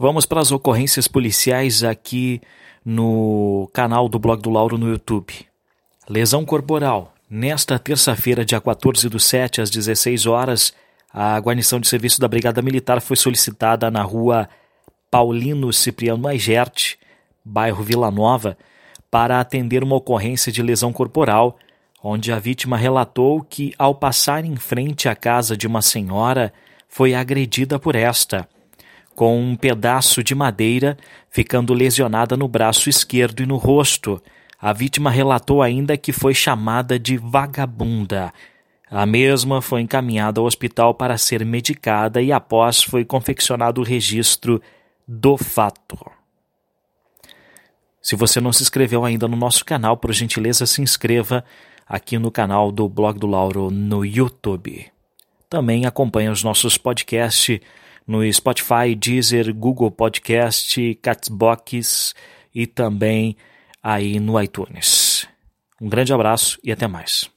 Vamos para as ocorrências policiais aqui no canal do Blog do Lauro no YouTube. Lesão corporal. Nesta terça-feira, dia 14 do 7, às 16 horas, a guarnição de serviço da Brigada Militar foi solicitada na rua Paulino Cipriano Aigerte, bairro Vila Nova, para atender uma ocorrência de lesão corporal, onde a vítima relatou que, ao passar em frente à casa de uma senhora, foi agredida por esta com um pedaço de madeira, ficando lesionada no braço esquerdo e no rosto. A vítima relatou ainda que foi chamada de vagabunda. A mesma foi encaminhada ao hospital para ser medicada e após foi confeccionado o registro do fato. Se você não se inscreveu ainda no nosso canal, por gentileza se inscreva aqui no canal do Blog do Lauro no YouTube. Também acompanhe os nossos podcasts no Spotify, Deezer, Google Podcast, Catsbox e também aí no iTunes. Um grande abraço e até mais.